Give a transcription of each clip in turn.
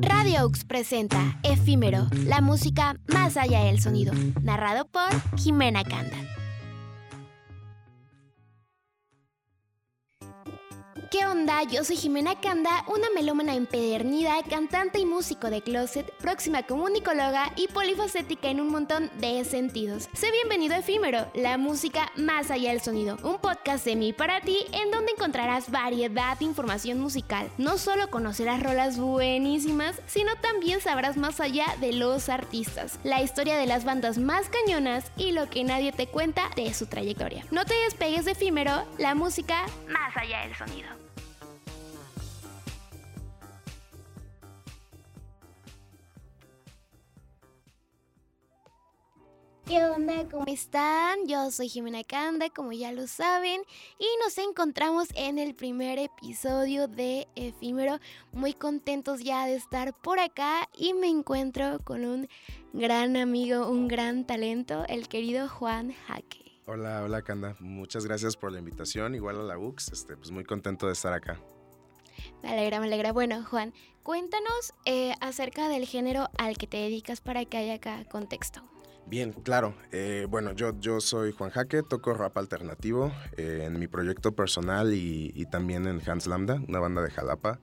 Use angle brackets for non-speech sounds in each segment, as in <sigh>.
Radio Aux presenta Efímero, la música más allá del sonido, narrado por Jimena Canda. ¿Qué onda? Yo soy Jimena Canda, una melómana empedernida, cantante y músico de closet, próxima comunicóloga y polifacética en un montón de sentidos. Sé bienvenido a Efímero, la música más allá del sonido, un podcast de mí para ti en donde encontrarás variedad de información musical. No solo conocerás rolas buenísimas, sino también sabrás más allá de los artistas, la historia de las bandas más cañonas y lo que nadie te cuenta de su trayectoria. No te despegues de Efímero, la música más allá del sonido. ¿Qué onda? ¿Cómo están? Yo soy Jimena Canda, como ya lo saben, y nos encontramos en el primer episodio de Efímero. Muy contentos ya de estar por acá y me encuentro con un gran amigo, un gran talento, el querido Juan Jaque. Hola, hola Canda, muchas gracias por la invitación, igual a la UX, este, pues muy contento de estar acá. Me alegra, me alegra. Bueno, Juan, cuéntanos eh, acerca del género al que te dedicas para que haya acá contexto. Bien, claro. Eh, bueno, yo, yo soy Juan Jaque, toco rap alternativo eh, en mi proyecto personal y, también en Hans Lambda, una banda de Jalapa.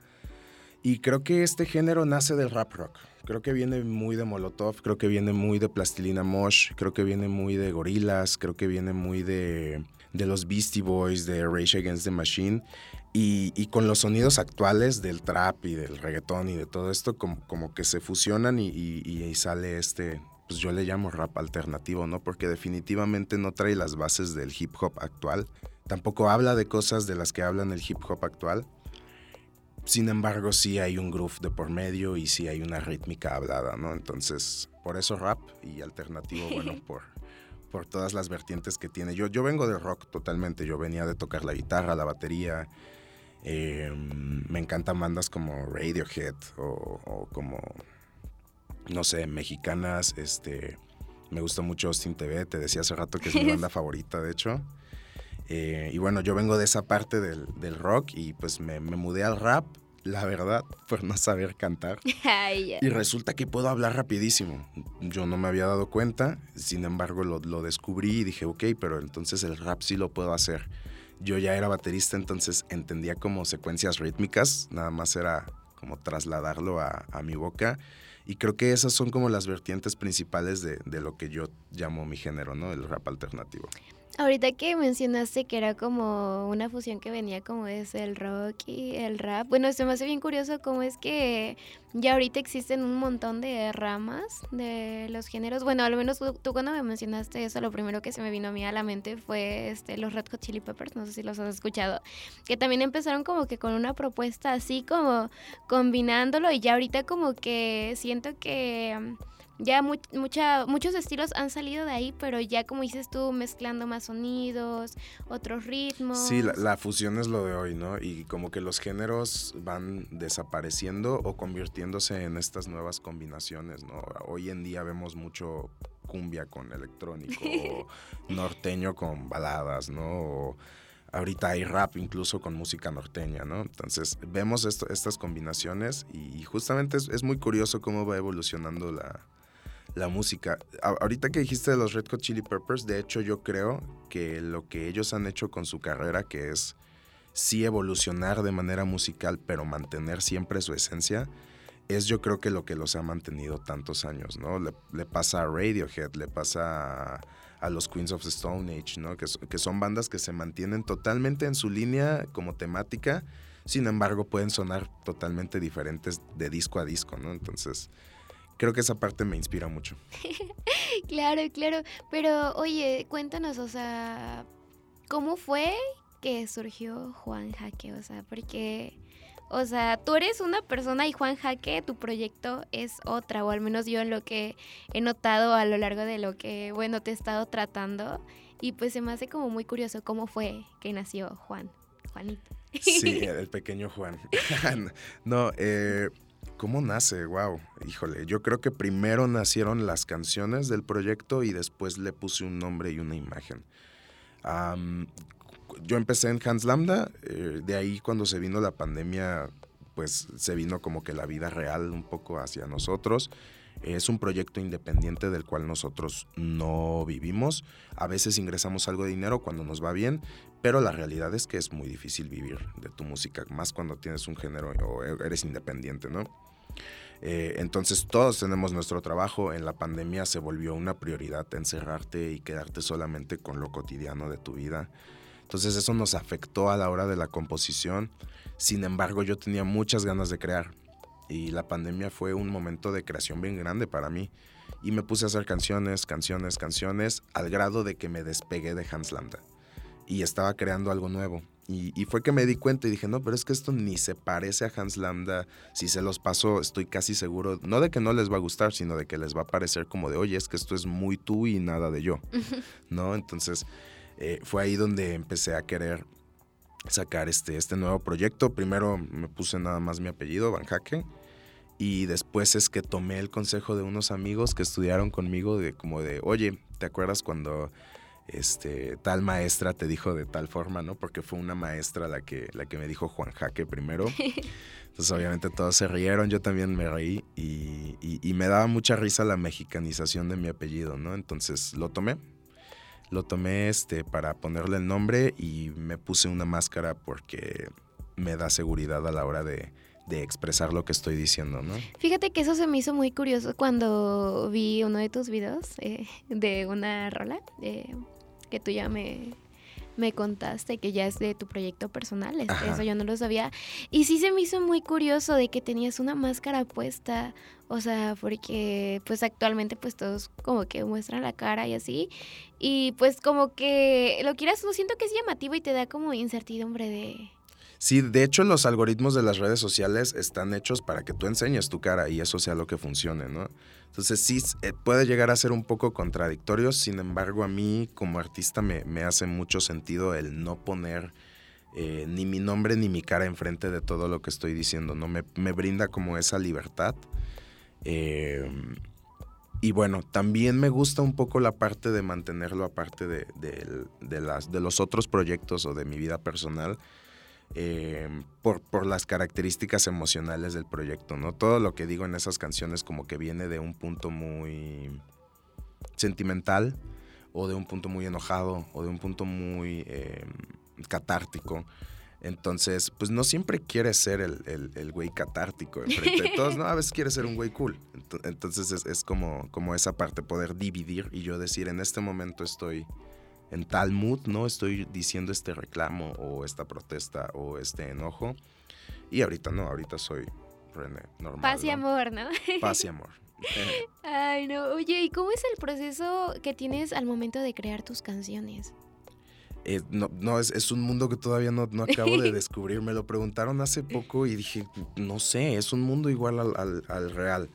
Y creo que este género nace del rap rock. Creo que viene muy de Molotov, creo que viene muy de Plastilina Mosh, creo que viene muy de Gorilas, creo que viene muy de, de los Beastie Boys, de Rage Against the Machine. Y, con los sonidos actuales del trap y del reggaetón y de todo esto, como, como que se fusionan y, y sale este, pues yo le llamo rap alternativo, ¿no? Porque definitivamente no trae las bases del hip hop actual. Tampoco habla de cosas de las que hablan el hip hop actual. Sin embargo, sí hay un groove de por medio y sí hay una rítmica hablada, ¿no? Entonces, por eso rap y alternativo, bueno, <laughs> por, por todas las vertientes que tiene. Yo, yo vengo de rock totalmente, yo venía de tocar la guitarra, la batería. Em, me encantan bandas como Radiohead o como no sé, mexicanas, este, me gusta mucho Austin TV, te decía hace rato que es mi <laughs> banda favorita, de hecho. Eh, y bueno, yo vengo de esa parte del, rock y pues me, mudé al rap, la verdad, <laughs> por no saber cantar. <laughs> y resulta que puedo hablar rapidísimo. Yo no me había dado cuenta, sin embargo lo, lo descubrí y dije, ok, pero entonces el rap sí lo puedo hacer. Yo ya era baterista, entonces entendía como secuencias rítmicas, nada más era como trasladarlo a, a mi boca y creo que esas son como las vertientes principales de, de lo que yo llamo mi género, ¿no? El rap alternativo. Ahorita que mencionaste que era como una fusión que venía como es el rock y el rap, bueno, se me hace bien curioso cómo es que ya ahorita existen un montón de ramas de los géneros. Bueno, al menos tú, cuando me mencionaste eso, lo primero que se me vino a mí a la mente fue este, los Red Hot Chili Peppers, no sé si los has escuchado, que también empezaron como que con una propuesta así como combinándolo y ya ahorita como que siento que ya mucha, muchos estilos han salido de ahí, pero ya como dices tú, mezclando más sonidos, otros ritmos. Sí, la, fusión es lo de hoy, ¿no? Y como que los géneros van desapareciendo o convirtiéndose en estas nuevas combinaciones, ¿no? Hoy en día vemos mucho cumbia con electrónico, <laughs> norteño con baladas, ¿no? ahorita hay rap incluso con música norteña, ¿no? Entonces vemos esto, estas combinaciones y justamente es, muy curioso cómo va evolucionando la, la música. ahorita que dijiste de los Red Hot Chili Peppers, de hecho yo creo que lo que ellos han hecho con su carrera, que es sí evolucionar de manera musical, pero mantener siempre su esencia, es yo creo que lo que los ha mantenido tantos años, ¿no? Le, pasa a Radiohead, le pasa a, los Queens of the Stone Age, ¿no? Que, que son bandas que se mantienen totalmente en su línea como temática, sin embargo pueden sonar totalmente diferentes de disco a disco, ¿no? Entonces creo que esa parte me inspira mucho. <laughs> claro, claro. Pero oye, cuéntanos, o sea, ¿cómo fue que surgió Juan Jaque? O sea, porque, o sea, tú eres una persona y Juan Jaque, tu proyecto es otra, o al menos yo en lo que he notado a lo largo de lo que, bueno, te he estado tratando. Y pues se me hace como muy curioso cómo fue que nació Juan, Juanito. Sí, <laughs> el pequeño Juan. <laughs> no, eh, ¿Cómo nace? Wow, híjole, yo creo que primero nacieron las canciones del proyecto y después le puse un nombre y una imagen. yo empecé en Hans Lambda, eh, de ahí cuando se vino la pandemia, pues se vino como que la vida real un poco hacia nosotros. Es un proyecto independiente del cual nosotros no vivimos. A veces ingresamos algo de dinero cuando nos va bien, pero la realidad es que es muy difícil vivir de tu música, más cuando tienes un género o eres independiente, ¿no? Eh, entonces todos tenemos nuestro trabajo. En la pandemia se volvió una prioridad encerrarte y quedarte solamente con lo cotidiano de tu vida. Entonces eso nos afectó a la hora de la composición. Sin embargo, yo tenía muchas ganas de crear y la pandemia fue un momento de creación bien grande para mí. Y me puse a hacer canciones, canciones, canciones, al grado de que me despegué de Hans Lambda. Y estaba creando algo nuevo. Y, fue que me di cuenta y dije, no, pero es que esto ni se parece a Hans Lambda. Si se los paso, estoy casi seguro, no de que no les va a gustar, sino de que les va a parecer como de, oye, es que esto es muy tú y nada de yo. <laughs> ¿No? Entonces, eh, fue ahí donde empecé a querer sacar este, este nuevo proyecto. Primero me puse nada más mi apellido, Van y después es que tomé el consejo de unos amigos que estudiaron conmigo de como de, oye, ¿te acuerdas cuando este, tal maestra te dijo de tal forma, ¿no? Porque fue una maestra la que, la que me dijo Juan Jaque primero. <laughs> Entonces obviamente todos se rieron, yo también me reí y, y, me daba mucha risa la mexicanización de mi apellido, ¿no? Entonces lo tomé, lo tomé este, para ponerle el nombre y me puse una máscara porque me da seguridad a la hora de, de expresar lo que estoy diciendo, ¿no? Fíjate que eso se me hizo muy curioso cuando vi uno de tus videos eh, de una rola eh, que tú ya me, me contaste que ya es de tu proyecto personal, eso yo no lo sabía. Y sí se me hizo muy curioso de que tenías una máscara puesta, o sea, porque pues actualmente pues todos como que muestran la cara y así. Y pues como que lo quieras, lo siento que es llamativo y te da como incertidumbre de Sí, de hecho los algoritmos de las redes sociales están hechos para que tú enseñes tu cara y eso sea lo que funcione, ¿no? Entonces sí, eh, puede llegar a ser un poco contradictorio, sin embargo a mí como artista me, hace mucho sentido el no poner eh, ni mi nombre ni mi cara enfrente de todo lo que estoy diciendo, ¿no? Me, brinda como esa libertad. Em, y bueno, también me gusta un poco la parte de mantenerlo aparte de, las, de los otros proyectos o de mi vida personal Em, por, por, las características emocionales del proyecto, ¿no? Todo lo que digo en esas canciones como que viene de un punto muy sentimental o de un punto muy enojado o de un punto muy em, catártico. Entonces, pues no siempre quieres ser el, el, güey catártico enfrente de todos, ¿no? A veces quieres ser un güey cool. Entonces es, es, como, como esa parte, poder dividir y yo decir, en este momento estoy en tal mood, ¿no? Estoy diciendo este reclamo o esta protesta o este enojo. Y ahorita no, ahorita soy René, normal. Paz y amor, ¿no? Paz y <laughs> amor. Ay, no. Oye, ¿y cómo es el proceso que tienes al momento de crear tus canciones? Eh, no, no es, un mundo que todavía no, no, acabo de <laughs> descubrir. Me lo preguntaron hace poco y dije, no sé, es un mundo igual al, al real.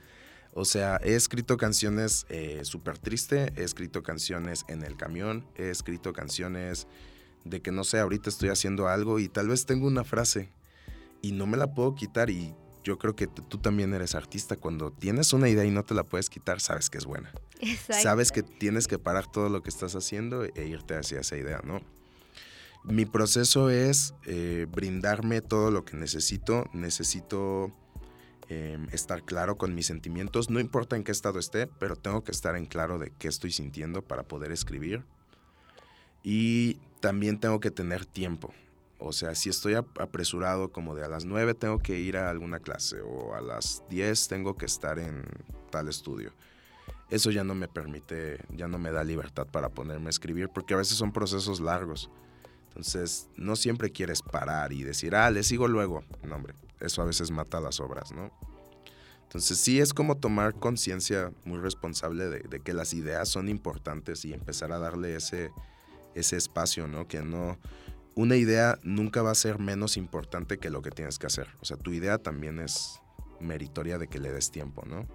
O sea, he escrito canciones eh, súper triste, he escrito canciones en el camión, he escrito canciones de que no sé, ahorita estoy haciendo algo y tal vez tengo una frase y no me la puedo quitar y yo creo que tú también eres artista. Cuando tienes una idea y no te la puedes quitar, sabes que es buena. Sabes que tienes que parar todo lo que estás haciendo e irte hacia esa idea, ¿no? Mi proceso es eh, brindarme todo lo que necesito. Necesito Em, estar claro con mis sentimientos, no importa en qué estado esté, pero tengo que estar en claro de qué estoy sintiendo para poder escribir. Y también tengo que tener tiempo. O sea, si estoy apresurado como de a las 9 tengo que ir a alguna clase o a las 10 tengo que estar en tal estudio. Eso ya no me permite, ya no me da libertad para ponerme a escribir porque a veces son procesos largos. Entonces, no siempre quieres parar y decir, ah, le sigo luego. No, hombre, eso a veces mata las obras, ¿no? Entonces sí es como tomar conciencia muy responsable de, que las ideas son importantes y empezar a darle ese, ese espacio, ¿no? Que no, una idea nunca va a ser menos importante que lo que tienes que hacer. O sea, tu idea también es meritoria de que le des tiempo, ¿no?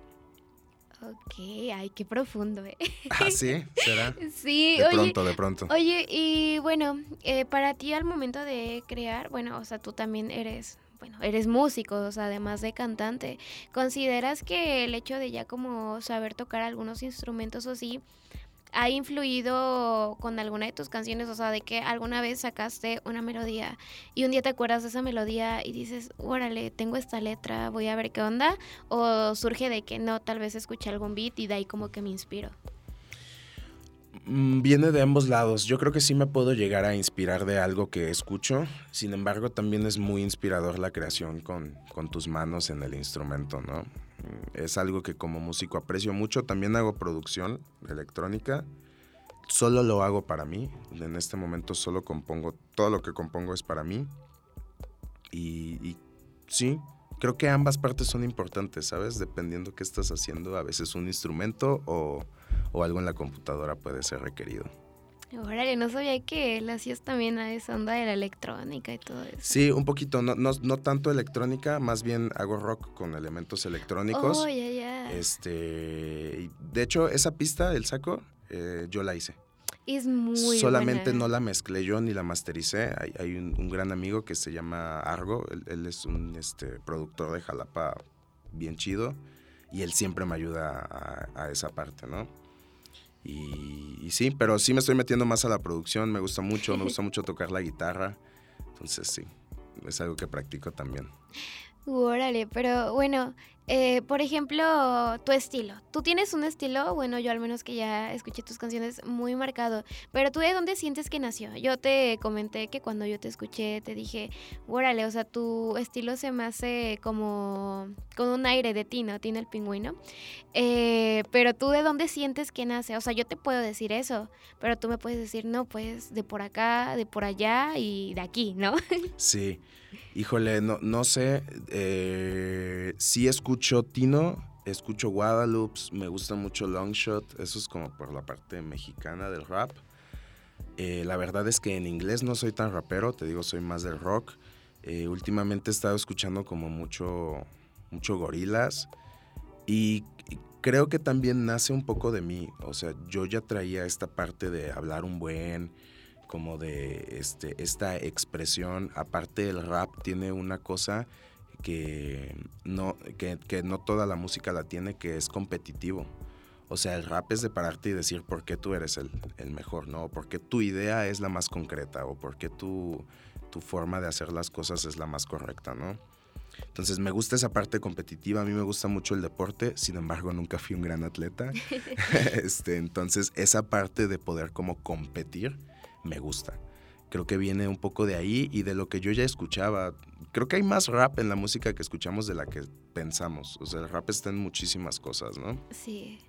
Ok, ay, qué profundo, ¿eh? <laughs> ¿Ah, sí? ¿Será? <laughs> Sí, de pronto, de pronto. Oye, y bueno, eh, para ti al momento de crear, bueno, o sea, tú también eres bueno, eres músico, o sea, además de cantante, ¿consideras que el hecho de ya como saber tocar algunos instrumentos o sí, ha influido con alguna de tus canciones, o sea, de que alguna vez sacaste una melodía y un día te acuerdas de esa melodía y dices, órale, tengo esta letra, voy a ver qué onda, o surge de que no, tal vez escuché algún beat y de ahí como que me inspiro. Mm, viene de ambos lados. Yo creo que sí me puedo llegar a inspirar de algo que escucho. Sin embargo, también es muy inspirador la creación con, tus manos en el instrumento, ¿no? Es algo que como músico aprecio mucho. También hago producción electrónica. Solo lo hago para mí. En este momento solo compongo, todo lo que compongo es para mí. Y, y sí, creo que ambas partes son importantes, ¿sabes? Dependiendo qué estás haciendo, a veces un instrumento o o algo en la computadora puede ser requerido. Órale, no sabía que le hacías también a esa onda de la electrónica y todo eso. Sí, un poquito, no, no, no tanto electrónica, más bien hago rock con elementos electrónicos. Oh, ya, ya. Este, de hecho, esa pista, el saco, eh, yo la hice. Es muy Solamente no la mezclé yo ni la mastericé. Hay, hay un, gran amigo que se llama Argo, él, es un este, productor de Jalapa bien chido y él siempre me ayuda a esa parte, ¿no? Y, sí, pero sí me estoy metiendo más a la producción, me gusta mucho, me gusta mucho tocar la guitarra, entonces sí, es algo que practico también. <laughs> Órale, pero bueno, eh, por ejemplo, tu estilo. Tú tienes un estilo, bueno, yo al menos que ya escuché tus canciones muy marcado, pero tú de dónde sientes que nació? Yo te comenté que cuando yo te escuché te dije, órale, o sea, tu estilo se me hace como con un aire de Tino, Tino el pingüino. Eh, pero tú de dónde sientes que nace? O sea, yo te puedo decir eso, pero tú me puedes decir, no, pues de por acá, de por allá y de aquí, ¿no? Sí. Híjole, no, no sé. Eh, sí escucho Tino, escucho Guadalupe, me gusta mucho Longshot. Eso es como por la parte mexicana del rap. Eh, la verdad es que en inglés no soy tan rapero, te digo, soy más del rock. Eh, últimamente he estado escuchando como mucho, mucho gorilas. Y creo que también nace un poco de mí. O sea, yo ya traía esta parte de hablar un buen como de este, esta expresión. Aparte el rap tiene una cosa que no, que, no toda la música la tiene, que es competitivo. O sea, el rap es de pararte y decir por qué tú eres el, mejor, ¿no? Porque tu idea es la más concreta o porque tu, tu forma de hacer las cosas es la más correcta, ¿no? Entonces me gusta esa parte competitiva, a mí me gusta mucho el deporte, sin embargo nunca fui un gran atleta. <laughs> este, entonces esa parte de poder como competir me gusta. Creo que viene un poco de ahí y de lo que yo ya escuchaba. Creo que hay más rap en la música que escuchamos de la que pensamos. O sea, el rap está en muchísimas cosas, ¿no? Sí.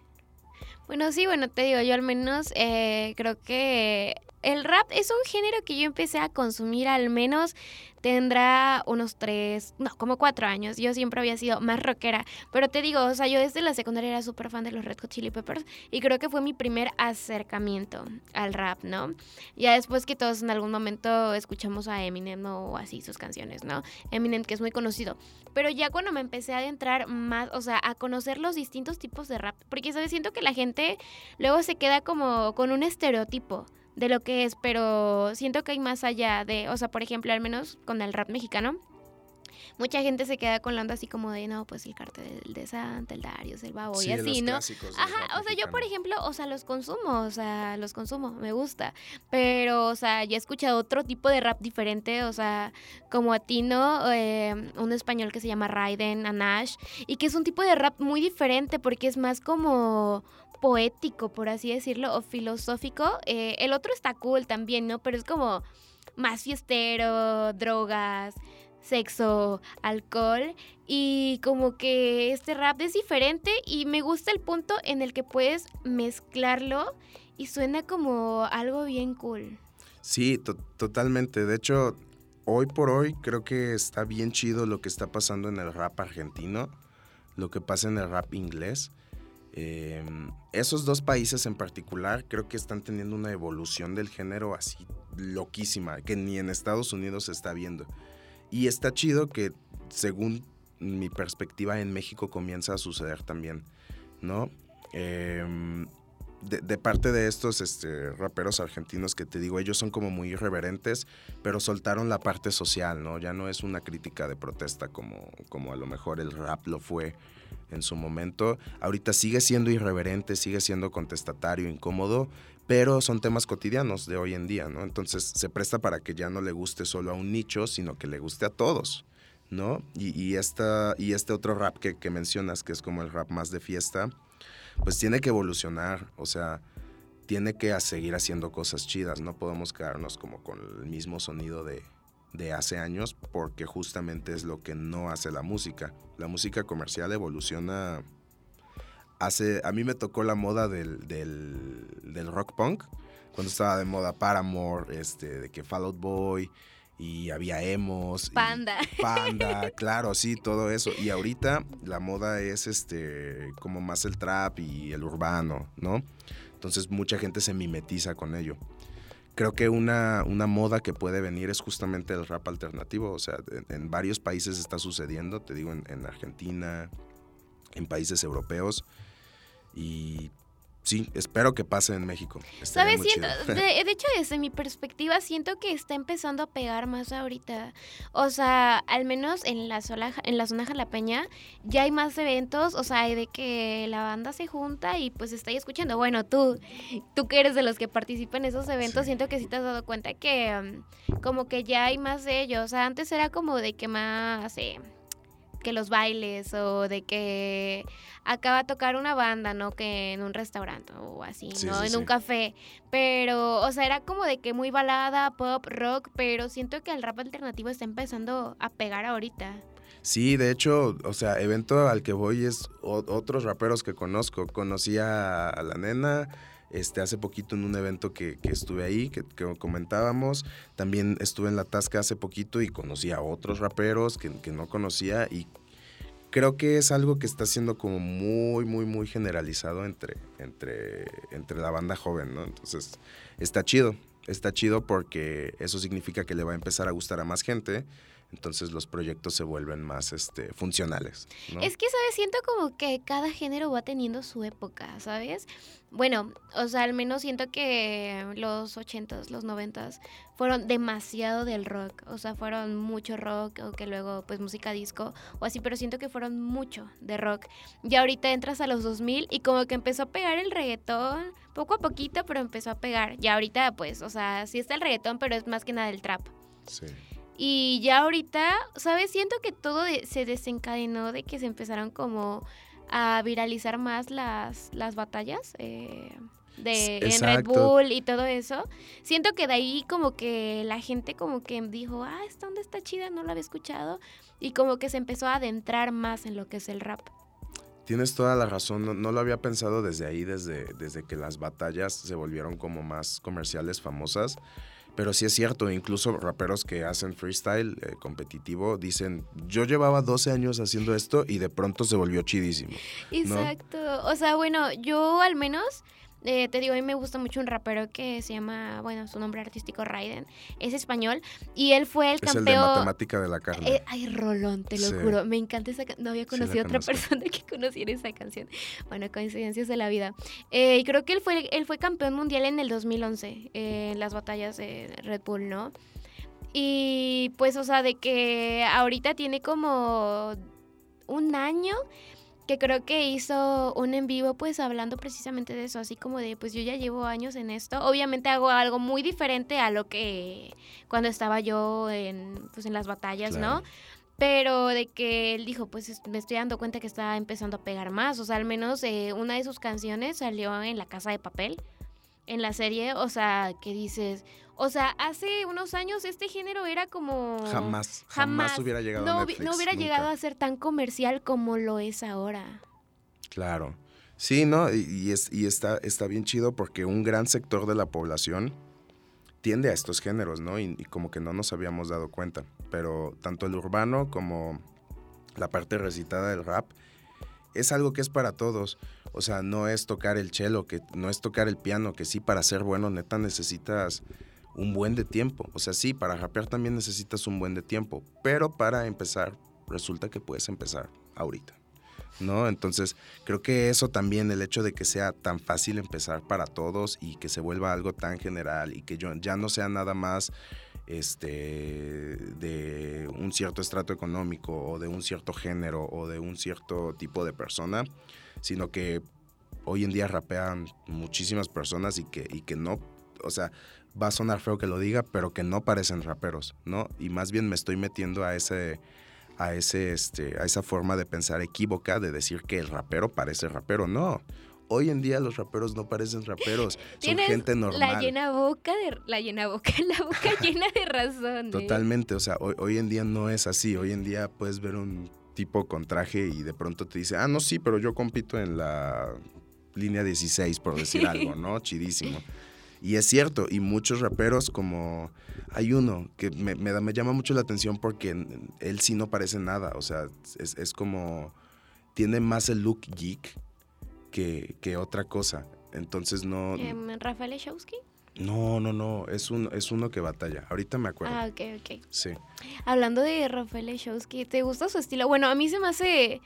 Bueno, sí, bueno, te digo, yo al menos eh, creo que el rap es un género que yo empecé a consumir al menos tendrá unos tres, no, como cuatro años. Yo siempre había sido más rockera. Pero te digo, o sea, yo desde la secundaria era súper fan de los Red Hot Chili Peppers y creo que fue mi primer acercamiento al rap, ¿no? Ya después que todos en algún momento escuchamos a Eminem o así sus canciones, ¿no? Eminem que es muy conocido. Pero ya cuando me empecé a adentrar más, o sea, a conocer los distintos tipos de rap, porque, ¿sabes? Siento que la gente luego se queda como con un estereotipo de lo que es, pero siento que hay más allá de, o sea, por ejemplo, al menos con el rap mexicano, mucha gente se queda con la onda así como de, no, pues el cartel de Santa, el Darius, el Babo y así, ¿no? Ajá, o sea, yo por ejemplo, o sea, los consumo, o sea, los consumo, me gusta, pero, o sea, ya he escuchado otro tipo de rap diferente, o sea, como a Tino, eh, un español que se llama Raiden, Anash, y que es un tipo de rap muy diferente porque es más como poético, por así decirlo, o filosófico. Eh, el otro está cool también, ¿no? Pero es como más fiestero, drogas, sexo, alcohol. Y como que este rap es diferente y me gusta el punto en el que puedes mezclarlo y suena como algo bien cool. Sí, totalmente. De hecho, hoy por hoy creo que está bien chido lo que está pasando en el rap argentino, lo que pasa en el rap inglés. Em, esos dos países en particular creo que están teniendo una evolución del género así loquísima, que ni en Estados Unidos se está viendo. Y está chido que, según mi perspectiva, en México comienza a suceder también, ¿no? Em, de, parte de estos este, raperos argentinos que te digo, ellos son como muy irreverentes, pero soltaron la parte social, ¿no? Ya no es una crítica de protesta como, como a lo mejor el rap lo fue en su momento. Ahorita sigue siendo irreverente, sigue siendo contestatario, incómodo, pero son temas cotidianos de hoy en día, ¿no? Entonces se presta para que ya no le guste solo a un nicho, sino que le guste a todos, ¿no? Y, esta, y este otro rap que, que mencionas, que es como el rap más de fiesta, pues tiene que evolucionar, o sea, tiene que seguir haciendo cosas chidas, no podemos quedarnos como con el mismo sonido de, de hace años porque justamente es lo que no hace la música. La música comercial evoluciona. Hace, a mí me tocó la moda del, del, rock punk, cuando estaba de moda Paramore, este, de que Fall Out Boy, y había emos. Panda. <laughs> panda, claro, sí, todo eso. Y ahorita la moda es este como más el trap y el urbano, ¿no? Entonces mucha gente se mimetiza con ello creo que una, una, moda que puede venir es justamente el rap alternativo. O sea, en, varios países está sucediendo, te digo, en, en Argentina, en países europeos. Y sí, espero que pase en México. ¿Sabes? Siento, <laughs> de, hecho, desde mi perspectiva, siento que está empezando a pegar más ahorita. O sea, al menos en la, sola, en la zona jalapeña ya hay más eventos, o sea, hay de que la banda se junta y pues está ahí escuchando. Bueno, tú, tú que eres de los que participan en esos eventos, siento que sí te has dado cuenta que um, como que ya hay más de ellos. O sea, antes era como de que más... Eh, que los bailes o de que acaba de tocar una banda, ¿no? Que en un restaurante o así, ¿no? en un café. Pero, o sea, era como de que muy balada, pop, rock, pero siento que el rap alternativo está empezando a pegar ahorita. Sí, de hecho, o sea, evento al que voy es otros raperos que conozco. Conocí a, la nena, este, hace poquito en un evento que, estuve ahí, que, que, comentábamos. También estuve en La Tasca hace poquito y conocí a otros raperos que, que, no conocía y creo que es algo que está siendo como muy, muy, muy generalizado entre, entre, entre la banda joven, ¿no? Entonces, está chido, está chido porque eso significa que le va a empezar a gustar a más gente entonces los proyectos se vuelven más este, funcionales. Es que, ¿sabes? Siento como que cada género va teniendo su época, ¿sabes? Bueno, o sea, al menos siento que los 80s, los 90s fueron demasiado del rock, o sea, fueron mucho rock, o que luego pues música disco o así, pero siento que fueron mucho de rock. Y ahorita entras a los 2000 y como que empezó a pegar el reggaetón, poco a poquito, pero empezó a pegar. Y ahorita pues, o sea, sí está el reggaetón, pero es más que nada el trap. Sí. Y ya ahorita, ¿sabes? Siento que todo se desencadenó de que se empezaron como a viralizar más las, las batallas. Eh, de en Red Bull y todo eso. Siento que de ahí como que la gente como que dijo, ah, esta onda está chida, no la había escuchado. Y como que se empezó a adentrar más en lo que es el rap. Tienes toda la razón, no, no, lo había pensado desde ahí, desde, desde que las batallas se volvieron como más comerciales, famosas. Pero sí es cierto, incluso raperos que hacen freestyle eh, competitivo dicen, yo llevaba 12 años haciendo esto y de pronto se volvió chidísimo. Exacto. O sea, bueno, yo al menos eh, te digo, a mí me gusta mucho un rapero que se llama, bueno, su nombre artístico Raiden, es español y él fue el campeón. Es el de matemática de la carne. Eh, ay, Rolón, te lo juro, me encanta esa canción. No había conocido a otra persona que conociera esa canción. Bueno, coincidencias de la vida. Eh, y creo que él fue, él fue campeón mundial en el 2011 en las batallas de Red Bull, ¿no? Y pues, o sea, de que ahorita tiene como un año que creo que hizo un en vivo pues hablando precisamente de eso, así como de pues yo ya llevo años en esto, obviamente hago algo muy diferente a lo que cuando estaba yo en pues en las batallas, ¿no? Pero de que él dijo, pues me estoy dando cuenta que está empezando a pegar más, o sea, al menos eh, una de sus canciones salió en La Casa de Papel, en la serie, o sea, que dices, o sea, hace unos años este género era como... Jamás, jamás, hubiera llegado no, a Netflix, No hubiera llegado a ser tan comercial como lo es ahora. Claro. Sí, ¿no? Y, es, y está, está bien chido porque un gran sector de la población tiende a estos géneros, ¿no? Y, y, como que no nos habíamos dado cuenta. Pero tanto el urbano como la parte recitada del rap es algo que es para todos. O sea, no es tocar el cello, que no es tocar el piano, que sí para ser bueno neta necesitas un buen de tiempo. O sea, sí, para rapear también necesitas un buen de tiempo, pero para empezar resulta que puedes empezar ahorita. ¿no? Entonces, creo que eso también, el hecho de que sea tan fácil empezar para todos y que se vuelva algo tan general y que yo, ya no sea nada más este, de un cierto estrato económico o de un cierto género o de un cierto tipo de persona, sino que hoy en día rapean muchísimas personas y que, y que no, o sea, va a sonar feo que lo diga, pero que no parecen raperos, ¿no? Y más bien me estoy metiendo a ese a ese este a esa forma de pensar equívoca de decir que el rapero parece rapero, no. Hoy en día los raperos no parecen raperos, son gente normal. La llena boca de la llena boca, <laughs> la boca <laughs> llena de razón. ¿eh? Totalmente, o sea, hoy, hoy en día no es así. Hoy en día puedes ver un tipo con traje y de pronto te dice, ah, no, sí, pero yo compito en la línea 16, por decir <laughs> algo, ¿no? Chidísimo. Y es cierto, y muchos raperos como... Hay uno que me, me, me llama mucho la atención porque él sí no parece nada, o sea, es, es como... Tiene más el look geek que, que otra cosa. Entonces no... ¿Rafael Eshowski? No, no, no, es, un, es uno que batalla. Ahorita me acuerdo. Ah, ok, ok. Sí. Hablando de Rafael Eshowski, ¿te gusta su estilo? Bueno, a mí se me hace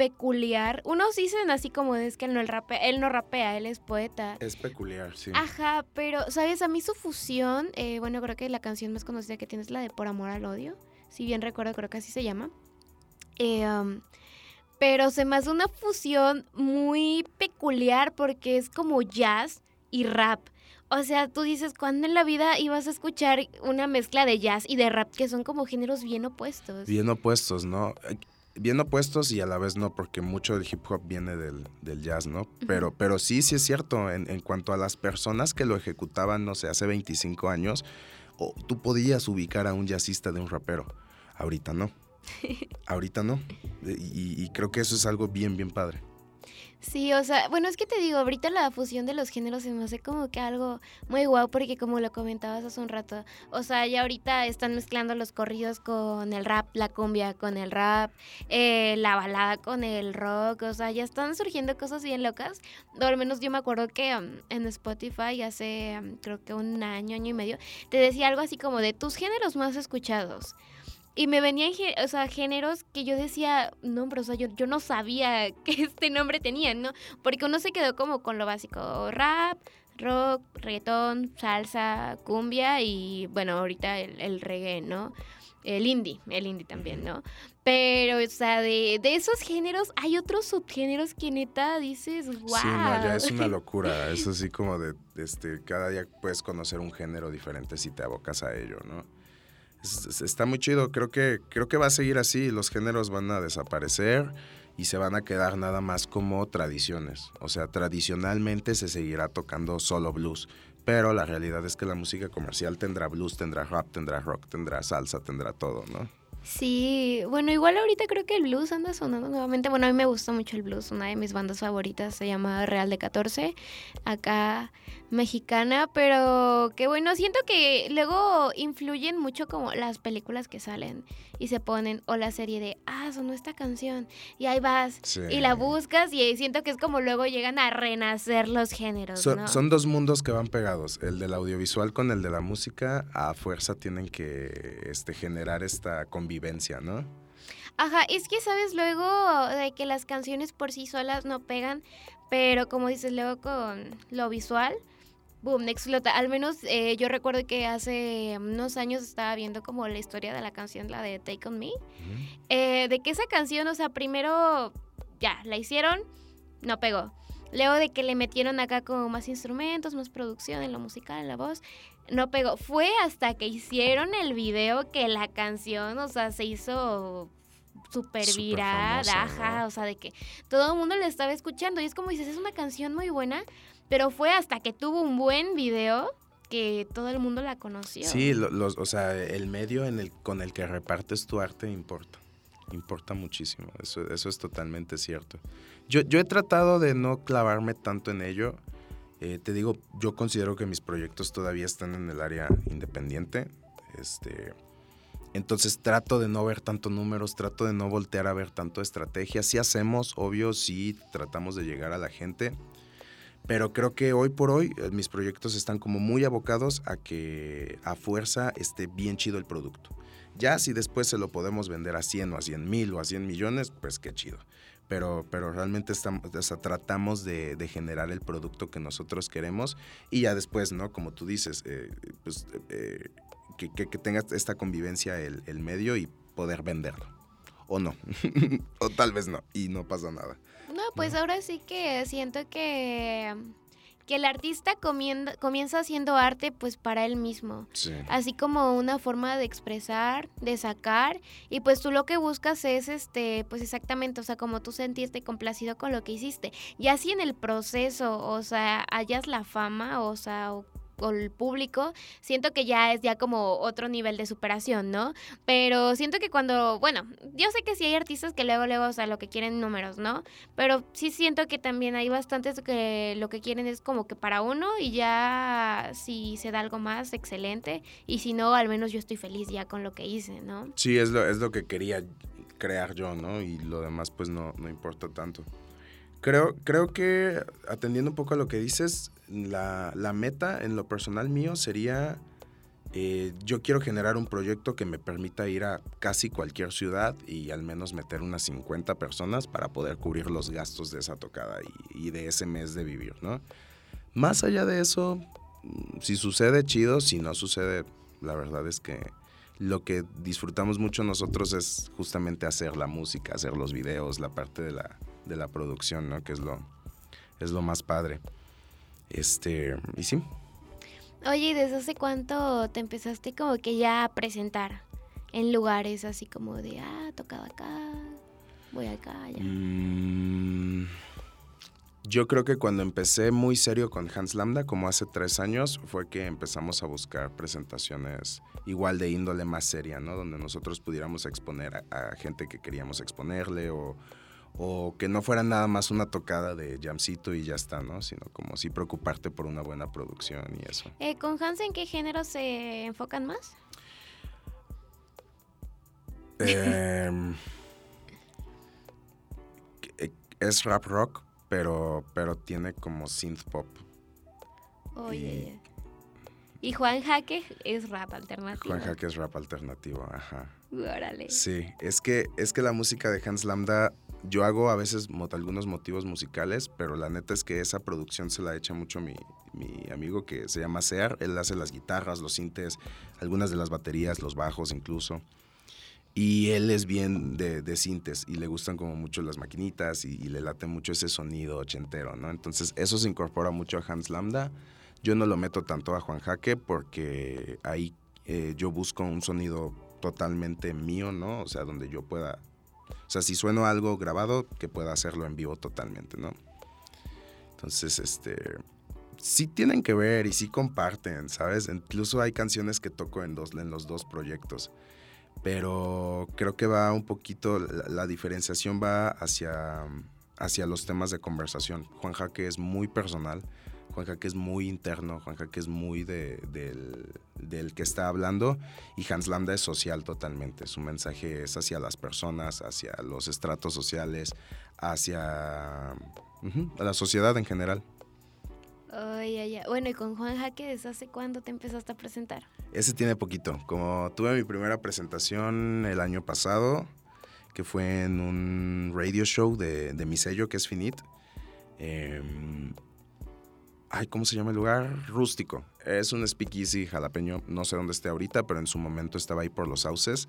peculiar. Unos dicen así como es que él no, el rapea, él no rapea, él es poeta. Es peculiar, sí. Ajá, pero, ¿sabes? A mí su fusión, eh, bueno, creo que la canción más conocida que tiene es la de Por Amor al Odio. Si bien recuerdo, creo que así se llama. Eh, um, pero se me hace una fusión muy peculiar porque es como jazz y rap. O sea, tú dices, ¿cuándo en la vida ibas a escuchar una mezcla de jazz y de rap que son como géneros bien opuestos? Bien opuestos, ¿no? Bien opuestos y a la vez no, porque mucho del hip hop viene del, del jazz, ¿no? Pero, pero sí, sí es cierto, en, en, cuanto a las personas que lo ejecutaban, no sé, hace 25 años, oh, tú podías ubicar a un jazzista de un rapero, ahorita no. <laughs> ahorita no. Y, y creo que eso es algo bien, bien padre. Sí, o sea, bueno, es que te digo, ahorita la fusión de los géneros se me hace como que algo muy guau, porque como lo comentabas hace un rato, o sea, ya ahorita están mezclando los corridos con el rap, la cumbia con el rap, eh, la balada con el rock, o sea, ya están surgiendo cosas bien locas. O al menos yo me acuerdo que um, en Spotify hace um, creo que un año, año y medio, te decía algo así como de tus géneros más escuchados. Y me venían, o sea, géneros que yo decía, no, pero o sea, yo, yo no sabía <laughs> que este nombre tenía, ¿no? Porque uno se quedó como con lo básico, rap, rock, reggaetón, salsa, cumbia y, bueno, ahorita el, el reggae, ¿no? El indie, el indie también, ¿no? Pero, o sea, de, de, esos géneros hay otros subgéneros que neta dices, wow. Sí, no, ya es una locura. Es <laughs> así como de, este, cada día puedes conocer un género diferente si te abocas a ello, ¿no? Está muy chido. Creo que, creo que va a seguir así. Los géneros van a desaparecer y se van a quedar nada más como tradiciones. O sea, tradicionalmente se seguirá tocando solo blues. Pero la realidad es que la música comercial tendrá blues, tendrá rap, tendrá rock, tendrá salsa, tendrá todo, ¿no? Sí, bueno, igual ahorita creo que el blues anda sonando nuevamente. Bueno, a mí me gusta mucho el blues. Una de mis bandas favoritas se llama Real de 14. Acá mexicana, pero que bueno, siento que luego influyen mucho como las películas que salen y se ponen o la serie de, ah, sonó esta canción y ahí vas sí. y la buscas y siento que es como luego llegan a renacer los géneros. Son dos mundos que van pegados, el del audiovisual con el de la música, a fuerza tienen que este, generar esta convivencia, ¿no? Ajá, es que sabes luego de que las canciones por sí solas no pegan, pero como dices luego con lo visual, boom, explota. Al menos eh, yo recuerdo que hace unos años estaba viendo como la historia de la canción, la de Take On Me, uh -huh. eh, de que esa canción, o sea, primero ya, la hicieron, no pegó. Luego de que le metieron acá como más instrumentos, más producción en lo musical, en la voz, no pegó. Fue hasta que hicieron el video que la canción, o sea, se hizo súper viral, ajá, ¿no? o sea, de que todo el mundo la estaba escuchando y es como dices, es una canción muy buena, pero fue hasta que tuvo un buen video que todo el mundo la conoció. Sí, lo, los, o sea, el medio en el, con el que repartes tu arte importa. Importa muchísimo. Eso, eso es totalmente cierto. Yo, he tratado de no clavarme tanto en ello. Eh, te digo, yo considero que mis proyectos todavía están en el área independiente. Este, entonces trato de no ver tanto números, trato de no voltear a ver tanto estrategia. Sí hacemos, obvio, sí tratamos de llegar a la gente pero creo que hoy por hoy eh, mis proyectos están como muy abocados a que a fuerza esté bien chido el producto. Ya si después se lo podemos vender a 100 o a 100 mil o a 100 millones, pues qué chido. Pero, pero realmente estamos, tratamos de, generar el producto que nosotros queremos y ya después, ¿no? Como tú dices, eh, pues, eh, que, que, tenga esta convivencia el, el medio y poder venderlo. O no. <laughs> o tal vez no. Y no pasa nada. No, pues ahora sí que siento que que el artista comienza haciendo arte pues para él mismo, así como una forma de expresar, de sacar y pues tú lo que buscas es este pues exactamente, o sea, como tú sentirte complacido con lo que hiciste. Y así en el proceso, o sea, hallas la fama, o sea, con el público, siento que ya es ya como otro nivel de superación, ¿no? Pero siento que cuando, bueno, yo sé que sí hay artistas que luego, luego, o sea, lo que quieren números, ¿no? Pero sí siento que también hay bastantes que lo que quieren es como que para uno y ya si se da algo más, excelente. Y si no, al menos yo estoy feliz ya con lo que hice, ¿no? Sí, es lo, es lo que quería crear yo, ¿no? Y lo demás pues no, no importa tanto. Creo, creo que atendiendo un poco a lo que dices, la, meta en lo personal mío sería, eh, yo quiero generar un proyecto que me permita ir a casi cualquier ciudad y al menos meter unas 50 personas para poder cubrir los gastos de esa tocada y, de ese mes de vivir, ¿no? Más allá de eso, si sucede, chido, si no sucede, la verdad es que lo que disfrutamos mucho nosotros es justamente hacer la música, hacer los videos, la parte de la, de la producción, ¿no? Que es lo, es lo más padre. Este, y sí. Oye, ¿y desde hace cuánto te empezaste como que ya a presentar en lugares así como de, ah, tocado acá, voy acá, allá? Mm, yo creo que cuando empecé muy serio con Hans Lambda, como hace tres años, fue que empezamos a buscar presentaciones igual de índole más seria, ¿no? Donde nosotros pudiéramos exponer a gente que queríamos exponerle o o que no fuera nada más una tocada de jamcito y ya está, ¿no? Sino como sí preocuparte por una buena producción y eso. Eh, ¿Con Hans en qué género se enfocan más? Em, eh, es rap rock, pero, pero tiene como synth pop. Oye, y, Juan Jaque es rap alternativo. Juan Jaque es rap alternativo, ajá. Órale. Sí, es que, es que la música de Hans Lambda yo hago a veces algunos motivos musicales, pero la neta es que esa producción se la echa mucho mi, mi amigo que se llama Sear. Él hace las guitarras, los sintes, algunas de las baterías, los bajos incluso. Y él es bien de, de sintes y le gustan como mucho las maquinitas y, le late mucho ese sonido ochentero, ¿no? Entonces eso se incorpora mucho a Hans Lambda. Yo no lo meto tanto a Juan Jaque porque ahí eh, yo busco un sonido totalmente mío, ¿no? O sea, donde yo pueda o sea, si sueno algo grabado, que pueda hacerlo en vivo totalmente, ¿no? Entonces, este, sí tienen que ver y sí comparten, ¿sabes? Incluso hay canciones que toco en, los dos proyectos. Pero creo que va un poquito, la, diferenciación va hacia, hacia los temas de conversación. Juan Jaque es muy personal Juan que es muy interno, Juan que es muy de, del, que está hablando y Hans Lambda es social totalmente. Su mensaje es hacia las personas, hacia los estratos sociales, hacia la sociedad en general. Bueno, y con Juan Jaque, ¿desde hace cuándo te empezaste a presentar? Ese tiene poquito. Como tuve mi primera presentación el año pasado, que fue en un radio show de, de mi sello, que es Finit. Eh, ay, ¿cómo se llama el lugar? Rústico. Es un speakeasy jalapeño, no sé dónde esté ahorita, pero en su momento estaba ahí por los sauces.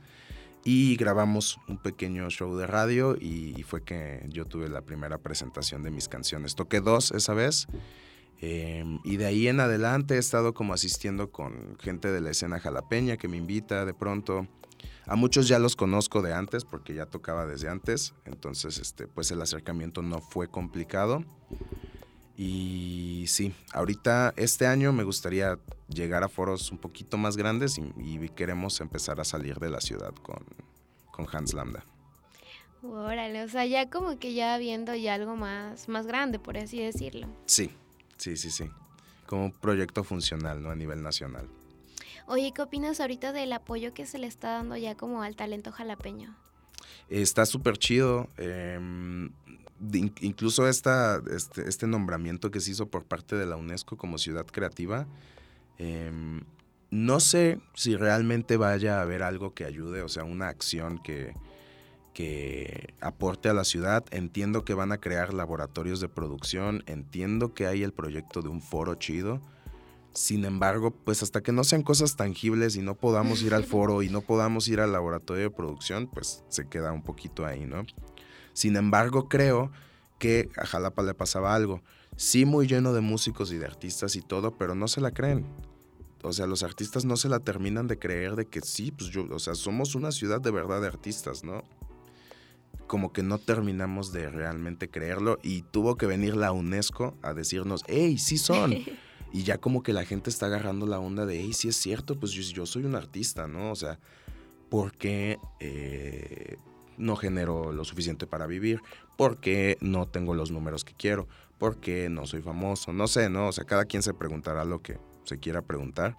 Y grabamos un pequeño show de radio y, fue que yo tuve la primera presentación de mis canciones. Toqué dos esa vez. Em, y de ahí en adelante he estado como asistiendo con gente de la escena jalapeña que me invita de pronto. A muchos ya los conozco de antes porque ya tocaba desde antes, entonces este, pues el acercamiento no fue complicado. Y sí, ahorita este año me gustaría llegar a foros un poquito más grandes y, queremos empezar a salir de la ciudad con, con Hans Lambda. Órale, o sea, ya como que ya viendo ya algo más, más grande, por así decirlo. Sí, sí, sí, sí. Como un proyecto funcional, ¿no? A nivel nacional. Oye, ¿qué opinas ahorita del apoyo que se le está dando ya como al talento jalapeño? Está súper chido. Eh, incluso este, este, nombramiento que se hizo por parte de la UNESCO como ciudad creativa, em, no sé si realmente vaya a haber algo que ayude, o sea, una acción que, que aporte a la ciudad. Entiendo que van a crear laboratorios de producción, entiendo que hay el proyecto de un foro chido. Sin embargo, pues hasta que no sean cosas tangibles y no podamos ir al foro y no podamos ir al laboratorio de producción, pues se queda un poquito ahí, ¿no? Sin embargo, creo que a Jalapa le pasaba algo. Sí, muy lleno de músicos y de artistas y todo, pero no se la creen. O sea, los artistas no se la terminan de creer de que sí, pues yo, o sea, somos una ciudad de verdad de artistas, ¿no? como que no terminamos de realmente creerlo y tuvo que venir la UNESCO a decirnos, hey, sí son. <laughs> y ya como que la gente está agarrando la onda de, hey, sí es cierto, pues yo, soy un artista, ¿no? O sea, ¿por qué eh, no genero lo suficiente para vivir? ¿Por qué no tengo los números que quiero? ¿Por qué no soy famoso? No sé, ¿no? O sea, cada quien se preguntará lo que se quiera preguntar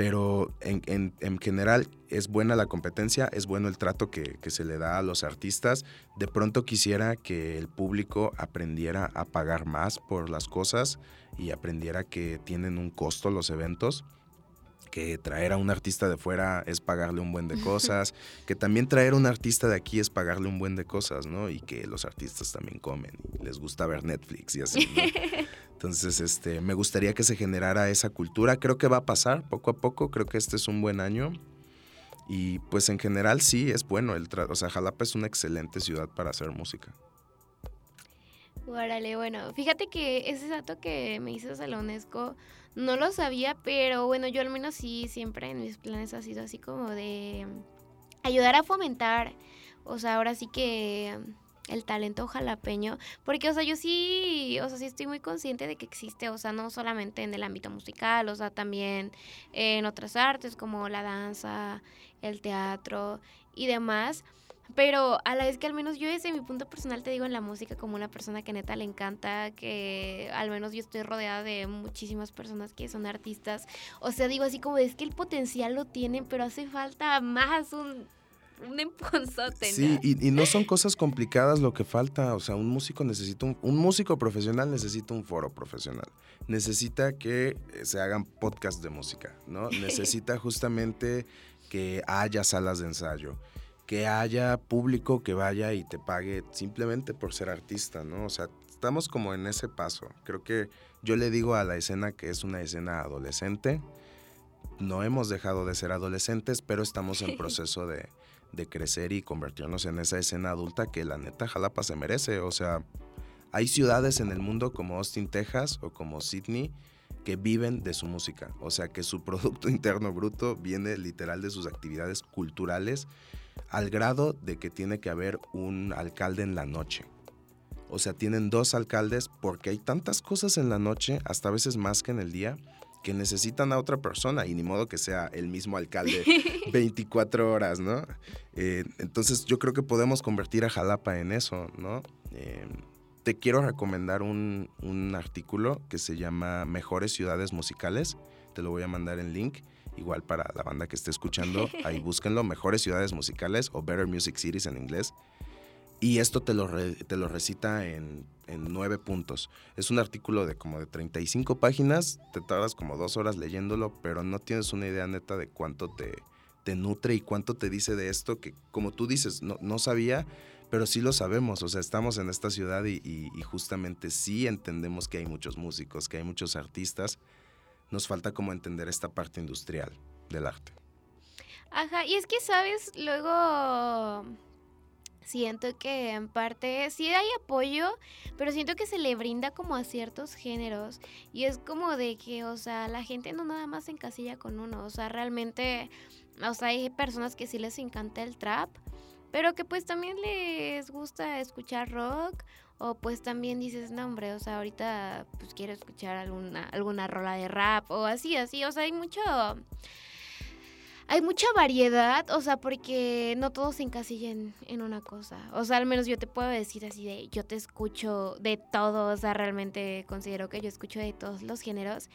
pero en, general es buena la competencia, es bueno el trato que, se le da a los artistas. De pronto quisiera que el público aprendiera a pagar más por las cosas y aprendiera que tienen un costo los eventos que traer a un artista de fuera es pagarle un buen de cosas, que también traer a un artista de aquí es pagarle un buen de cosas, ¿no? Y que los artistas también comen y les gusta ver Netflix y así, ¿no? <laughs> Entonces, este, me gustaría que se generara esa cultura. Creo que va a pasar poco a poco. Creo que este es un buen año. Y pues en general sí es bueno. El o sea, Jalapa es una excelente ciudad para hacer música. Órale, bueno, fíjate que ese dato que me dices a la UNESCO no lo sabía, pero bueno, yo al menos sí siempre en mis planes ha sido así como de ayudar a fomentar, o sea, ahora sí que el talento jalapeño, porque, o sea, yo sí, o sea, sí estoy muy consciente de que existe, o sea, no solamente en el ámbito musical, o sea, también en otras artes como la danza, el teatro y demás. Pero a la vez que al menos yo desde mi punto personal te digo en la música como una persona que neta le encanta, que al menos yo estoy rodeada de muchísimas personas que son artistas. O sea, digo así como es que el potencial lo tienen, pero hace falta más un un emponzote. Sí, y, no son cosas complicadas lo que falta. O sea, un músico necesita un, un músico profesional necesita un foro profesional. Necesita que se hagan podcasts de música, ¿no? <laughs> Necesita justamente que haya salas de ensayo, que haya público que vaya y te pague simplemente por ser artista, ¿no? O sea, estamos como en ese paso. Creo que yo le digo a la escena que es una escena adolescente. No hemos dejado de ser adolescentes, pero estamos en <laughs> proceso de, de crecer y convertirnos en esa escena adulta que la neta Jalapa se merece. O sea, hay ciudades en el mundo como Austin, Texas o como Sydney que viven de su música. O sea, que su <laughs> Producto Interno Bruto viene literal de sus actividades culturales al grado de que tiene que haber un alcalde en la noche. O sea, tienen dos alcaldes porque hay tantas cosas en la noche, hasta a veces más que en el día, que necesitan a otra persona y ni modo que sea el mismo alcalde <laughs> 24 horas, ¿no? Eh, entonces yo creo que podemos convertir a Jalapa en eso, ¿no? Eh, te quiero recomendar un, artículo que se llama Mejores Ciudades Musicales, te lo voy a mandar en link, igual para la banda que esté escuchando, ahí búsquenlo, Mejores Ciudades Musicales o Better Music Cities en inglés. Y esto te lo, te lo recita en, nueve puntos. Es un artículo de como de 35 páginas, te tardas como dos horas leyéndolo, pero no tienes una idea neta de cuánto te, te nutre y cuánto te dice de esto que, como tú dices, no, no sabía, pero sí lo sabemos. O sea, estamos en esta ciudad y, y justamente sí entendemos que hay muchos músicos, que hay muchos artistas. Nos falta como entender esta parte industrial del arte. Ajá, y es que, ¿sabes? Luego siento que en parte sí hay apoyo, pero siento que se le brinda como a ciertos géneros y es como de que, o sea, la gente no nada más se encasilla con uno, o sea, realmente, o sea, hay personas que sí les encanta el trap, pero que pues también les gusta escuchar rock o pues también dices, no hombre, o sea, ahorita pues quiero escuchar alguna alguna rola de rap o así, así, o sea, hay mucho hay mucha variedad, o sea, porque no todos se encasillan en una cosa. O sea, al menos yo te puedo decir así de, yo te escucho de todo, o sea, realmente considero que yo escucho de todos los géneros.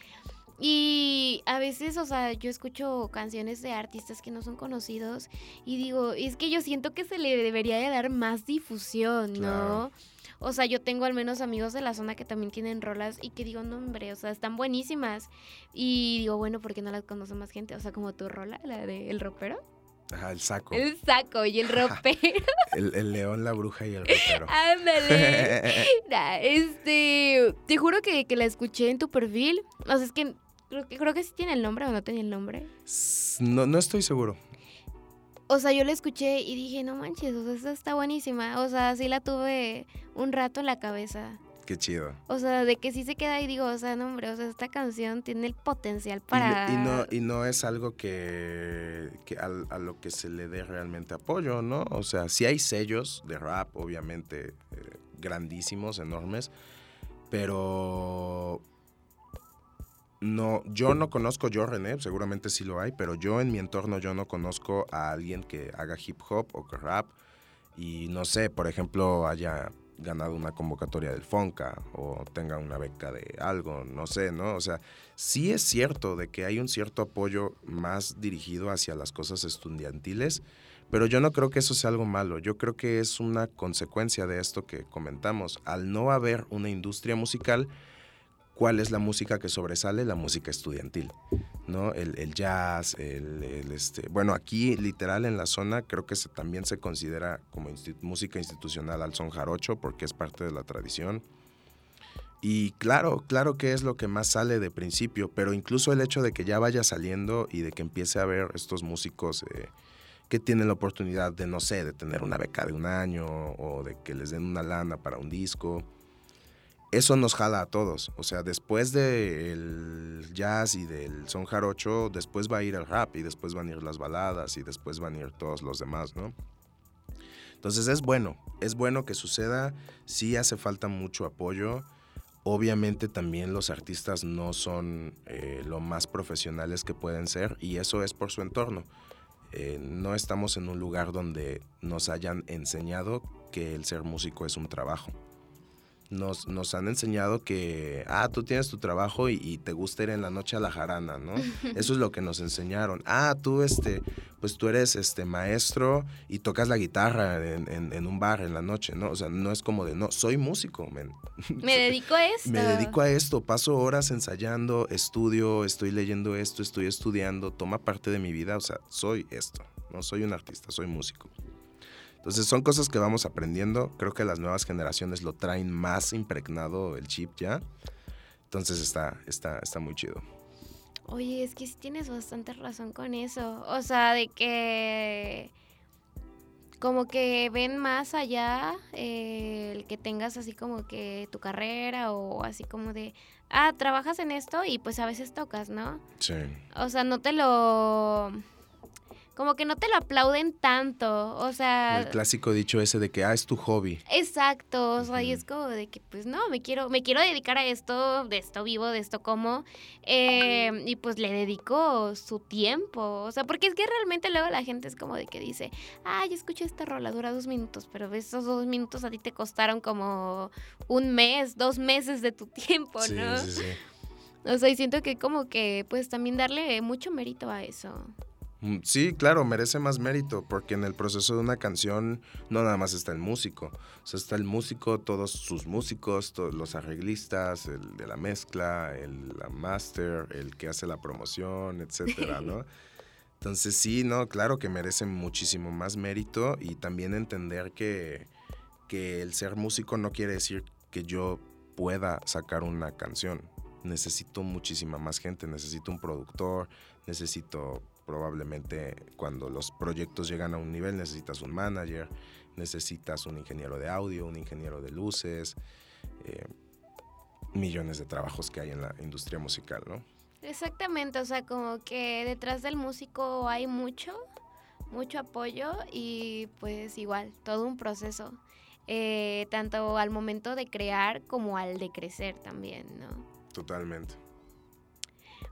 Y a veces, o sea, yo escucho canciones de artistas que no son conocidos y digo, es que yo siento que se le debería de dar más difusión, ¿no? Claro. O sea, yo tengo al menos amigos de la zona que también tienen rolas y que digo, no, hombre, o sea, están buenísimas. Y digo, bueno, ¿por qué no las conoce más gente? O sea, como tu rola, la de El Ropero. Ajá, el saco. El saco y el <laughs> ropero. El, el león, la bruja y el ropero. <laughs> Ándale. <laughs> Nah, este, te juro que, que la escuché en tu perfil. O sea, es que creo, que creo que sí tiene el nombre o no tenía el nombre. No, no estoy seguro. O sea, yo la escuché y dije, no manches, o sea, esta está buenísima. O sea, sí la tuve un rato en la cabeza. Qué chido. O sea, de que sí se queda y digo, o sea, no, hombre, o sea, esta canción tiene el potencial para... Y, no, y no es algo que, que a, lo que se le dé realmente apoyo, ¿no? O sea, sí hay sellos de rap, obviamente, eh, grandísimos, enormes, pero no, yo no conozco, yo René, seguramente sí lo hay, pero yo en mi entorno yo no conozco a alguien que haga hip hop o que rap y no sé, por ejemplo, haya ganado una convocatoria del Fonca o tenga una beca de algo, no sé, ¿no? O sea, sí es cierto de que hay un cierto apoyo más dirigido hacia las cosas estudiantiles, pero yo no creo que eso sea algo malo, yo creo que es una consecuencia de esto que comentamos. Al no haber una industria musical, ¿cuál es la música que sobresale? La música estudiantil, ¿no? El, el jazz, el, el, este... Bueno, aquí literal en la zona creo que se, también se considera como insti- música institucional al son jarocho porque es parte de la tradición. Y claro, claro que es lo que más sale de principio, pero incluso el hecho de que ya vaya saliendo y de que empiece a haber estos músicos eh, que tienen la oportunidad de, no sé, de tener una beca de un año o de que les den una lana para un disco, eso nos jala a todos. O sea, después del jazz y del son jarocho, después va a ir el rap y después van a ir las baladas y después van a ir todos los demás, ¿no? Entonces es bueno, es bueno que suceda, sí hace falta mucho apoyo. Obviamente también los artistas no son eh, lo más profesionales que pueden ser y eso es por su entorno. Eh, no estamos en un lugar donde nos hayan enseñado que el ser músico es un trabajo. Nos, nos han enseñado que, ah, tú tienes tu trabajo y, y te gusta ir en la noche a la jarana, ¿no? <laughs> Eso es lo que nos enseñaron. Ah, tú, este, pues tú eres este maestro y tocas la guitarra en, en- en un bar en la noche, ¿no? O sea, no es como de, no, soy músico. <laughs> Me dedico a esto. Me dedico a esto, paso horas ensayando, estudio, estoy leyendo esto, estoy estudiando, toma parte de mi vida, o sea, soy esto, no soy un artista, soy músico. Entonces son cosas que vamos aprendiendo, creo que las nuevas generaciones lo traen más impregnado el chip ya. Entonces está, está, está muy chido. Oye, es que sí tienes bastante razón con eso. O sea, de que como que ven más allá eh, el que tengas así como que tu carrera o así como de, ah, trabajas en esto y pues a veces tocas, ¿no? Sí. O sea, no te lo... Como que no te lo aplauden tanto. O sea... El clásico dicho ese de que, ah, es tu hobby. Exacto, o sea, y es como de que, pues no, me quiero, me quiero dedicar a esto, de esto vivo, de esto como, eh, y pues le dedico su tiempo, o sea, porque es que realmente luego la gente es como de que dice, ay, escucho esta rola, dura dos minutos, pero esos dos minutos a ti te costaron como un mes, dos meses de tu <laughs> tiempo, Sí, ¿no? sí, sí. O sea, y siento que como que, pues también darle mucho mérito a eso. Mm, Sí, claro, merece más mérito, porque en el proceso de una canción no nada más está el músico, o sea, está el músico, todos sus músicos, todos los arreglistas, el de la mezcla, el la master, el que hace la promoción, etcétera, ¿no? <laughs> Entonces sí, no, claro que merece muchísimo más mérito y también entender que, que el ser músico no quiere decir que yo pueda sacar una canción. Necesito muchísima más gente, necesito un productor, necesito probablemente cuando los proyectos llegan a un nivel necesitas un manager, necesitas un ingeniero de audio, un ingeniero de luces, eh, millones de trabajos que hay en la industria musical, ¿no? Exactamente, o sea, como que detrás del músico hay mucho, mucho apoyo y pues igual, todo un proceso, eh, tanto al momento de crear como al de crecer también, ¿no? Totalmente.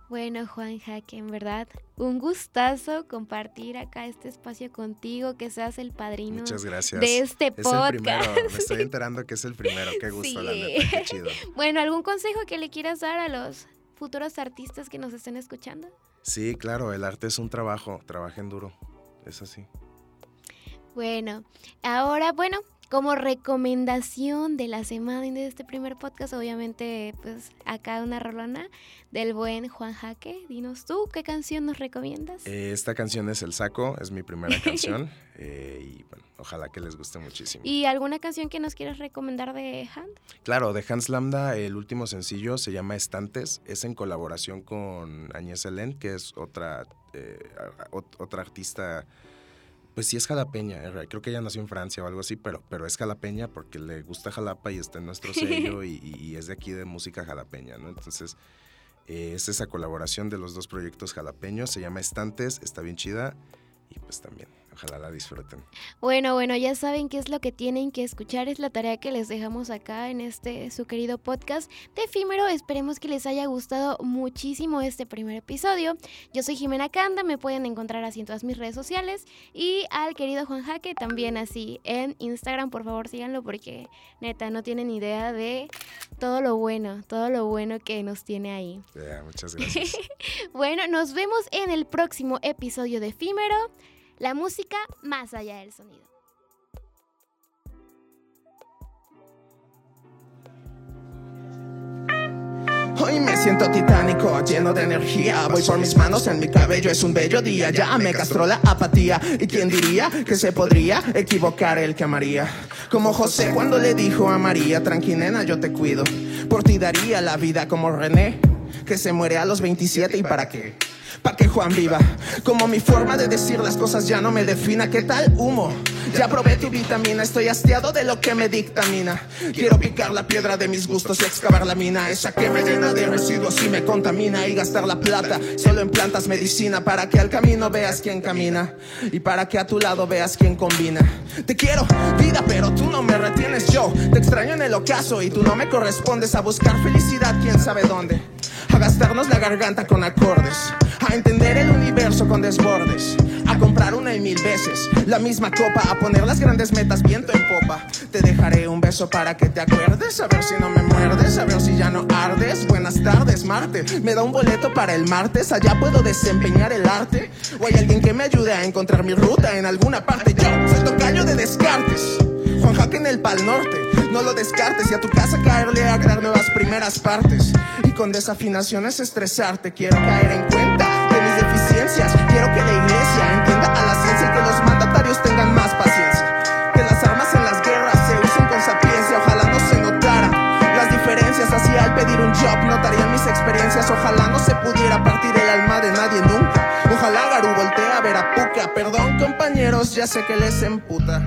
Bueno, Juan Jaque, en verdad, un gustazo compartir acá este espacio contigo, que seas el padrino Muchas gracias. de este es el primero, me <laughs> estoy enterando que es el primero, qué gusto, la Sí. neta, qué chido. <laughs> Bueno, ¿algún consejo que le quieras dar a los futuros artistas que nos estén escuchando? Sí, claro, el arte es un trabajo, trabajen duro, es así. Bueno, ahora, bueno, como recomendación de la semana y de este primer podcast, obviamente, pues acá una rolona del buen Juan Jaque. Dinos tú, ¿qué canción nos recomiendas? Eh, esta canción es El Saco, es mi primera <laughs> canción eh, y bueno, ojalá que les guste muchísimo. ¿Y alguna canción que nos quieras recomendar de Hans? Claro, de Hans Lambda, el último sencillo se llama Estantes, es en colaboración con Agnès Helen, que es otra, eh, otra artista pues sí es jalapeña, creo que ella nació en Francia o algo así, pero, pero es jalapeña porque le gusta Jalapa y está en nuestro sello <laughs> y, es de aquí de música jalapeña, ¿no? Entonces eh, es esa colaboración de los dos proyectos jalapeños, se llama Estantes, está bien chida y pues también Ojalá la disfruten. Bueno, bueno, ya saben qué es lo que tienen que escuchar. Es la tarea que les dejamos acá en este su querido podcast de efímero. Esperemos que les haya gustado muchísimo este primer episodio. Yo soy Jimena Canda, me pueden encontrar así en todas mis redes sociales. Y al querido Juan Jaque también así en Instagram, por favor síganlo porque neta no tienen idea de todo lo bueno, todo lo bueno que nos tiene ahí. muchas gracias. <laughs> bueno, nos vemos en el próximo episodio de efímero. La música más allá del sonido. Hoy me siento titánico, lleno de energía. Voy por mis manos en mi cabello, es un bello día. Ya me castró la apatía. ¿Y quién diría que se podría equivocar el que amaría? Como José cuando le dijo a María, tranquilena, yo te cuido. Por ti daría la vida como René, que se muere a los 27 y para qué pa' que Juan viva. Como mi forma de decir las cosas ya no me defina. ¿Qué tal humo? Ya probé tu vitamina, estoy hastiado de lo que me dictamina. Quiero picar la piedra de mis gustos y excavar la mina, esa que me llena de residuos y me contamina. Y gastar la plata solo en plantas medicina para que al camino veas quién camina y para que a tu lado veas quién combina. Te quiero, vida, pero tú no me retienes yo. Te extraño en el ocaso y tú no me correspondes a buscar felicidad, quién sabe dónde a gastarnos la garganta con acordes, a entender el universo con desbordes, a comprar una y mil veces la misma copa, a poner las grandes metas viento en popa. Te dejaré un beso para que te acuerdes, a ver si no me muerdes, a ver si ya no ardes. Buenas tardes, Marte. Me da un boleto para el martes, allá puedo desempeñar el arte. O hay alguien que me ayude a encontrar mi ruta en alguna parte. Yo soy tocayo de Descartes. Juan Jaque en el Pal Norte. No lo descartes y a tu casa caerle a crear nuevas primeras partes. Y con desafinaciones estresarte. Quiero caer en cuenta Quiero que la iglesia entienda a la ciencia y que los mandatarios tengan más paciencia. Que las armas en las guerras se usen con sapiencia. Ojalá no se notaran las diferencias. Así al pedir un job notarían mis experiencias. Ojalá no se pudiera partir el alma de nadie nunca. Ojalá Garu voltee a ver a Puka. Perdón compañeros, ya sé que les emputa.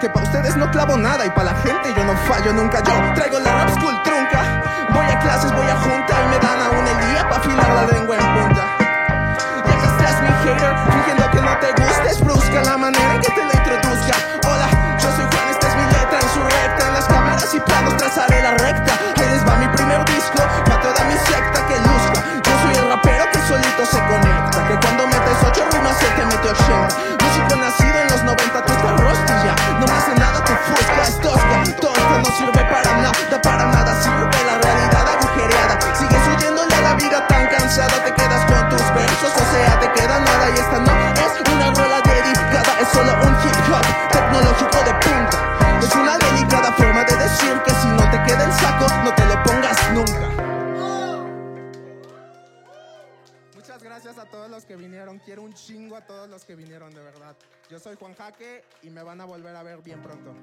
Que pa' ustedes no clavo nada y pa' la gente yo no fallo nunca. Yo traigo la rap school trunca. Voy a clases, voy a junta y me dan aún el día pa' afilar la lengua en punta. Y acá estás mi hater, fingiendo que no te gustes. Brusca la manera en que te la introduzca. Hola, yo soy Juan, esta es mi letra en su recta. En las cámaras y planos trazaré la recta. Les va mi primer disco, pa' toda mi secta que luzca. Yo soy el rapero que solito se conecta. Que cuando metes ocho rimas, él te mete 80. Músico nacido a todos los que vinieron, de verdad. Yo soy Juan Jaque y me van a volver a ver bien pronto.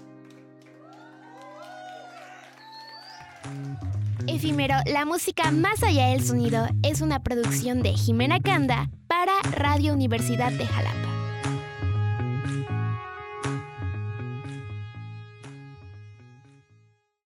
Efímero, la música más allá del sonido es una producción de Jimena Canda para Radio Universidad de Jalapa.